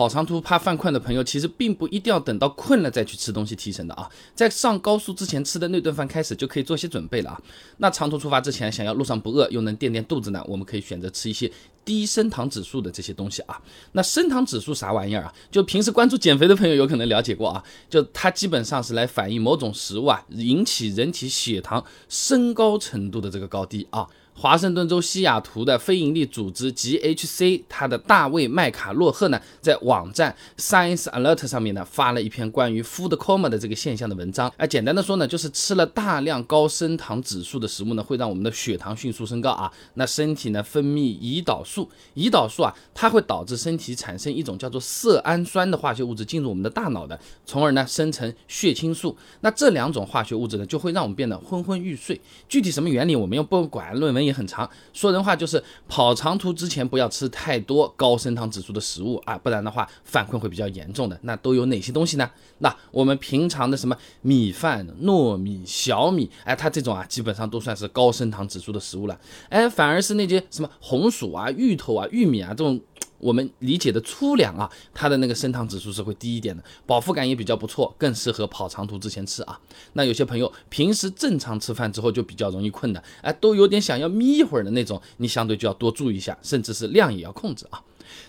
跑长途怕犯困的朋友，其实并不一定要等到困了再去吃东西提神的啊，在上高速之前吃的那顿饭开始就可以做些准备了啊。那长途出发之前，想要路上不饿又能垫垫肚子呢，我们可以选择吃一些低升糖指数的这些东西啊。那升糖指数啥玩意儿啊？就平时关注减肥的朋友有可能了解过啊，就它基本上是来反映某种食物啊引起人体血糖升高程度的这个高低啊。华盛顿州西雅图的非营利组织 GHC，他的大卫麦卡洛赫呢，在网站 Science Alert 上面呢，发了一篇关于 food coma 的这个现象的文章。啊，简单的说呢，就是吃了大量高升糖指数的食物呢，会让我们的血糖迅速升高啊。那身体呢，分泌胰岛素，胰岛素啊，它会导致身体产生一种叫做色氨酸的化学物质进入我们的大脑的，从而呢，生成血清素。那这两种化学物质呢，就会让我们变得昏昏欲睡。具体什么原理，我们又不管，论文也。很长，说人话就是跑长途之前不要吃太多高升糖指数的食物啊，不然的话反困会比较严重的。那都有哪些东西呢？那我们平常的什么米饭、糯米、小米，哎，它这种啊，基本上都算是高升糖指数的食物了。哎，反而是那些什么红薯啊、芋头啊、玉米啊这种。我们理解的粗粮啊，它的那个升糖指数是会低一点的，饱腹感也比较不错，更适合跑长途之前吃啊。那有些朋友平时正常吃饭之后就比较容易困的，哎，都有点想要眯一会儿的那种，你相对就要多注意一下，甚至是量也要控制啊。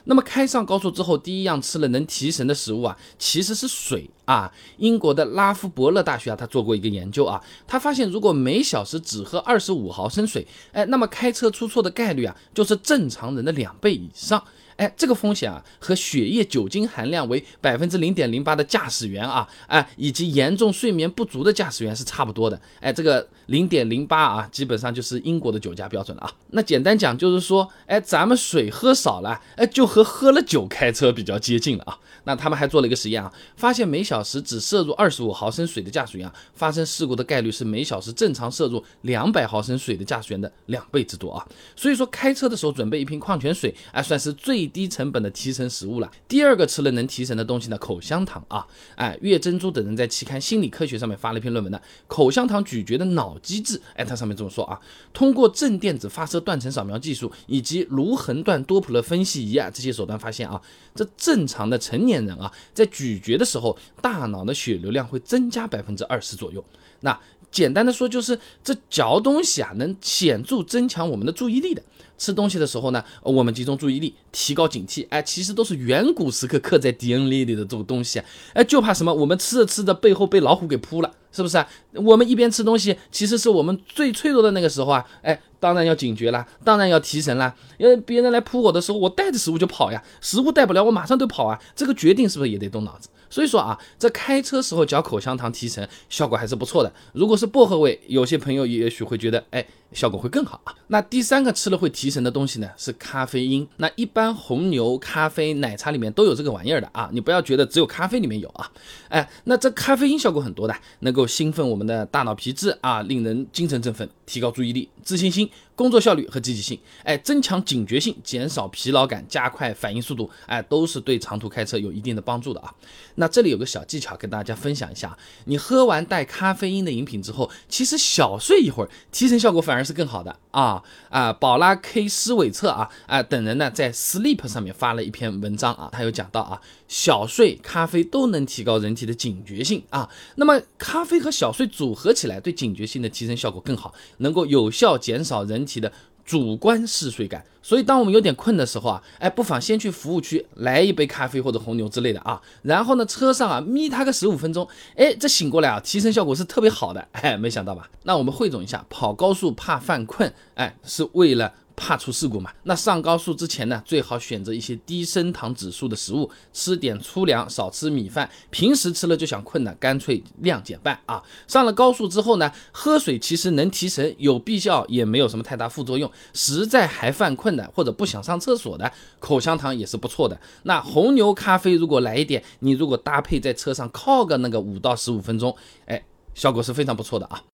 那么开上高速之后，第一样吃了能提神的食物啊，其实是水啊。英国的拉夫伯勒大学啊，他做过一个研究啊，他发现如果每小时只喝二十五毫升水，哎，那么开车出错的概率啊，就是正常人的两倍以上。哎，这个风险啊，和血液酒精含量为百分之零点零八的驾驶员啊，哎，以及严重睡眠不足的驾驶员是差不多的。哎，这个零点零八啊，基本上就是英国的酒驾标准了啊。那简单讲就是说，哎，咱们水喝少了，哎，就和喝了酒开车比较接近了啊。那他们还做了一个实验啊，发现每小时只摄入二十五毫升水的驾驶员啊，发生事故的概率是每小时正常摄入两百毫升水的驾驶员的两倍之多啊。所以说开车的时候准备一瓶矿泉水，哎，算是最低成本的提神食物了。第二个吃了能提神的东西呢，口香糖啊，哎，岳珍珠等人在期刊《心理科学》上面发了一篇论文呢，口香糖咀嚼的脑机制，哎，它上面这么说啊，通过正电子发射断层扫描技术以及颅横断多普勒分析仪啊这些手段发现啊，这正常的成年。年人啊，在咀嚼的时候，大脑的血流量会增加百分之二十左右。那简单的说，就是这嚼东西啊，能显著增强我们的注意力的。吃东西的时候呢，我们集中注意力，提高警惕，哎，其实都是远古时刻刻在 DNA 里的这种东西啊，哎，就怕什么？我们吃着吃着，背后被老虎给扑了，是不是啊？我们一边吃东西，其实是我们最脆弱的那个时候啊，哎，当然要警觉啦，当然要提神啦。因为别人来扑我的时候，我带着食物就跑呀，食物带不了，我马上就跑啊。这个决定是不是也得动脑子？所以说啊，在开车时候嚼口香糖提神，效果还是不错的。如果是薄荷味，有些朋友也许会觉得，哎。效果会更好啊。那第三个吃了会提神的东西呢，是咖啡因。那一般红牛、咖啡、奶茶里面都有这个玩意儿的啊，你不要觉得只有咖啡里面有啊。哎，那这咖啡因效果很多的，能够兴奋我们的大脑皮质啊，令人精神振奋，提高注意力、自信心、工作效率和积极性。哎，增强警觉性，减少疲劳感，加快反应速度。哎，都是对长途开车有一定的帮助的啊。那这里有个小技巧跟大家分享一下，你喝完带咖啡因的饮品之后，其实小睡一会儿，提神效果反而。是更好的啊啊！宝拉 K 斯韦策啊啊等人呢，在 Sleep 上面发了一篇文章啊，他有讲到啊，小睡、咖啡都能提高人体的警觉性啊。那么咖啡和小睡组合起来，对警觉性的提升效果更好，能够有效减少人体的。主观嗜睡感，所以当我们有点困的时候啊，哎，不妨先去服务区来一杯咖啡或者红牛之类的啊，然后呢，车上啊眯他个十五分钟，哎，这醒过来啊，提升效果是特别好的，哎，没想到吧？那我们汇总一下，跑高速怕犯困，哎，是为了。怕出事故嘛？那上高速之前呢，最好选择一些低升糖指数的食物，吃点粗粮，少吃米饭。平时吃了就想困呢，干脆量减半啊。上了高速之后呢，喝水其实能提神，有必要也没有什么太大副作用。实在还犯困的或者不想上厕所的，口香糖也是不错的。那红牛咖啡如果来一点，你如果搭配在车上靠个那个五到十五分钟，哎，效果是非常不错的啊。